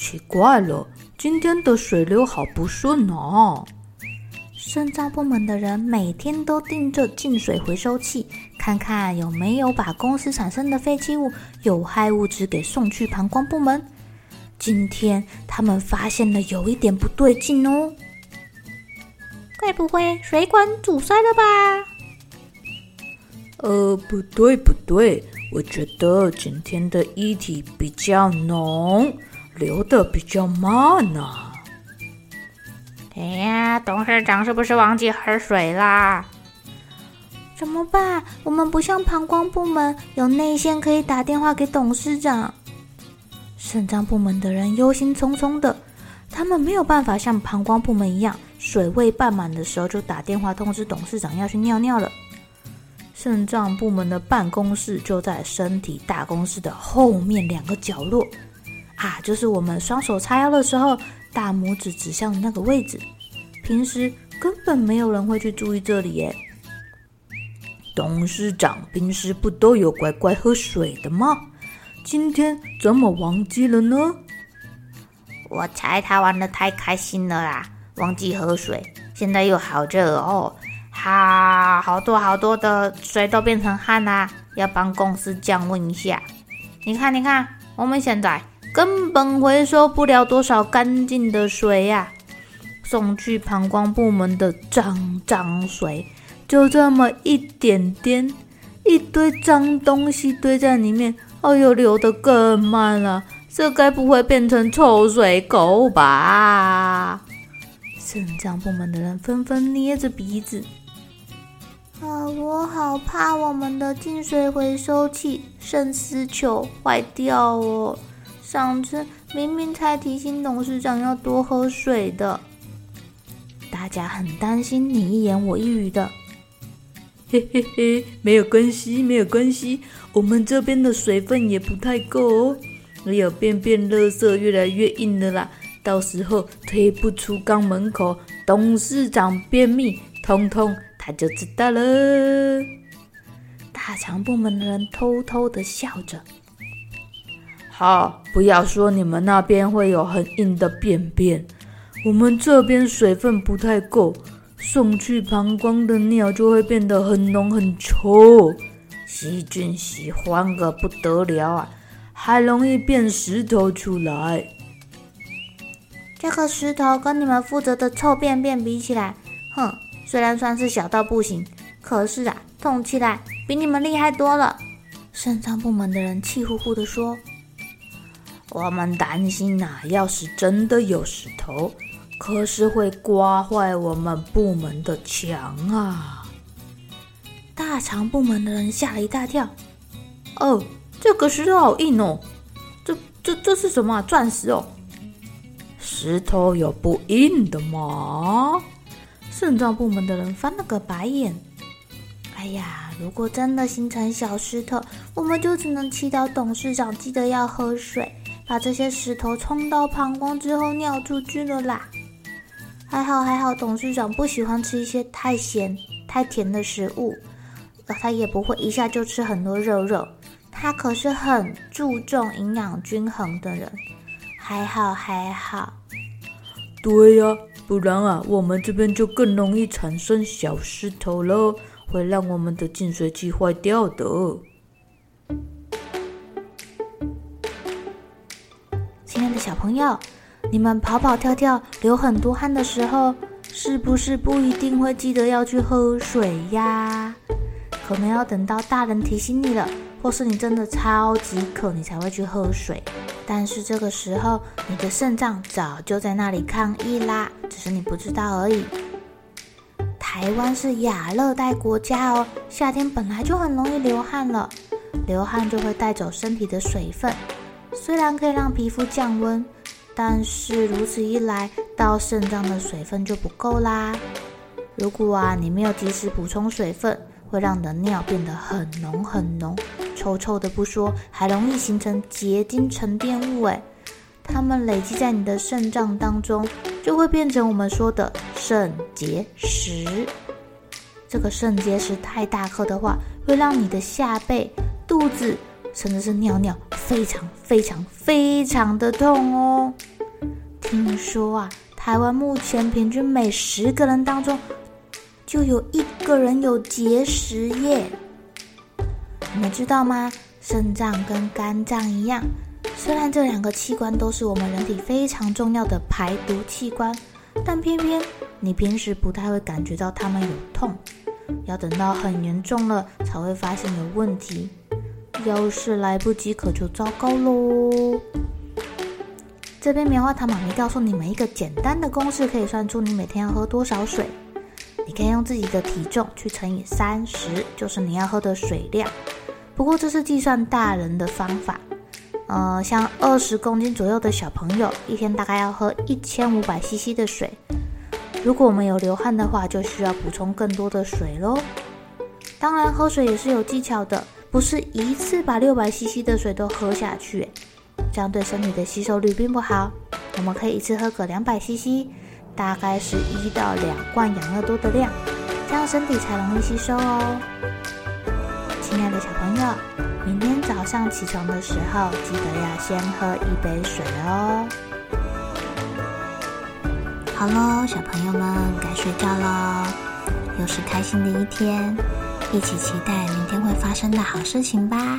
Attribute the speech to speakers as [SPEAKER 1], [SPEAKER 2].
[SPEAKER 1] 奇怪了，今天的水流好不顺哦。
[SPEAKER 2] 肾脏部门的人每天都盯着净水回收器，看看有没有把公司产生的废弃物、有害物质给送去膀胱部门。今天他们发现了有一点不对劲哦，该不会水管阻塞了吧？
[SPEAKER 1] 呃，不对不对，我觉得今天的液体比较浓。流的比较慢呢、啊。
[SPEAKER 3] 哎呀，董事长是不是忘记喝水啦？
[SPEAKER 2] 怎么办？我们不像膀胱部门有内线可以打电话给董事长。肾脏部门的人忧心忡忡的，他们没有办法像膀胱部门一样，水位半满的时候就打电话通知董事长要去尿尿了。肾脏部门的办公室就在身体大公司的后面两个角落。啊，就是我们双手叉腰的时候，大拇指指向那个位置。平时根本没有人会去注意这里耶。
[SPEAKER 1] 董事长平时不都有乖乖喝水的吗？今天怎么忘记了呢？
[SPEAKER 3] 我猜他玩得太开心了啦，忘记喝水。现在又好热哦，哈，好多好多的水都变成汗啦，要帮公司降温一下。你看，你看，我们现在。根本回收不了多少干净的水呀、送去膀胱部门的脏脏水，就这么一点点，一堆脏东西堆在里面，哎呦，流得更慢了。这该不会变成臭水沟吧？
[SPEAKER 2] 肾脏部门的人纷纷捏着鼻子。啊，我好怕我们的净水回收器肾丝球坏掉哦。上次明明才提醒董事长要多喝水的，大家很担心你一言我一语的。
[SPEAKER 1] 嘿嘿嘿，没有关系，没有关系，我们这边的水分也不太够哦。还有便便垃圾越来越硬了啦，到时候推不出肛门口，董事长便秘，通通他就知道了。
[SPEAKER 2] 大肠部门的人偷偷的笑着。
[SPEAKER 1] 好，不要说你们那边会有很硬的便便，我们这边水分不太够，送去膀胱的尿就会变得很浓很稠，细菌喜欢个不得了啊，还容易变石头出来。
[SPEAKER 2] 这个石头跟你们负责的臭便便比起来，哼，虽然算是小到不行，可是啊，痛起来比你们厉害多了。肾脏部门的人气呼呼地说。
[SPEAKER 1] 我们担心呐、要是真的有石头，可是会刮坏我们部门的墙啊！
[SPEAKER 2] 大肠部门的人吓了一大跳。
[SPEAKER 1] 哦，这个石头好硬哦！这、这、这是什么、啊？钻石哦？石头有不硬的吗？
[SPEAKER 2] 肾脏部门的人翻了个白眼。哎呀，如果真的形成小石头，我们就只能祈祷董事长记得要喝水。把这些石头冲到膀胱之后尿出去了啦。还好还好，董事长不喜欢吃一些太咸、太甜的食物，他也不会一下就吃很多肉肉。他可是很注重营养均衡的人。还好还好。
[SPEAKER 1] 对呀，不然啊，我们这边就更容易产生小石头了，会让我们的净水器坏掉的。
[SPEAKER 2] 亲爱的小朋友，你们跑跑跳跳、流很多汗的时候，是不是不一定会记得要去喝水呀？可能要等到大人提醒你了，或是你真的超级渴，你才会去喝水。但是这个时候，你的肾脏早就在那里抗议啦，只是你不知道而已。台湾是亚热带国家哦，夏天本来就很容易流汗了，流汗就会带走身体的水分，虽然可以让皮肤降温，但是如此一来，到肾脏的水分就不够啦。如果啊，你没有及时补充水分，会让你的尿变得很浓很浓，臭臭的不说，还容易形成结晶沉淀物，诶，它们累积在你的肾脏当中。就会变成我们说的肾结石。这个肾结石太大颗的话，会让你的下背、肚子，甚至是尿尿非常非常非常的痛哦。听说啊，台湾目前平均每十个人当中，就有一个人有结石耶。你们知道吗？肾脏跟肝脏一样。虽然这两个器官都是我们人体非常重要的排毒器官，但偏偏你平时不太会感觉到它们有痛，要等到很严重了才会发现有问题。要是来不及，可就糟糕喽。这边棉花糖妈咪告诉你们一个简单的公式，可以算出你每天要喝多少水。你可以用自己的体重去乘以三十，就是你要喝的水量。不过这是计算大人的方法。呃，像二十公斤左右的小朋友，一天大概要喝一千五百 CC 的水。如果我们有流汗的话，就需要补充更多的水喽。当然，喝水也是有技巧的，不是一次把六百 CC 的水都喝下去，这样对身体的吸收率并不好。我们可以一次喝个两百 CC，大概是一到两罐养乐多的量，这样身体才容易吸收哦。亲爱的小朋友。明天早上起床的时候，记得要先喝一杯水哦。好喽，小朋友们该睡觉喽。又是开心的一天，一起期待明天会发生的好事情吧。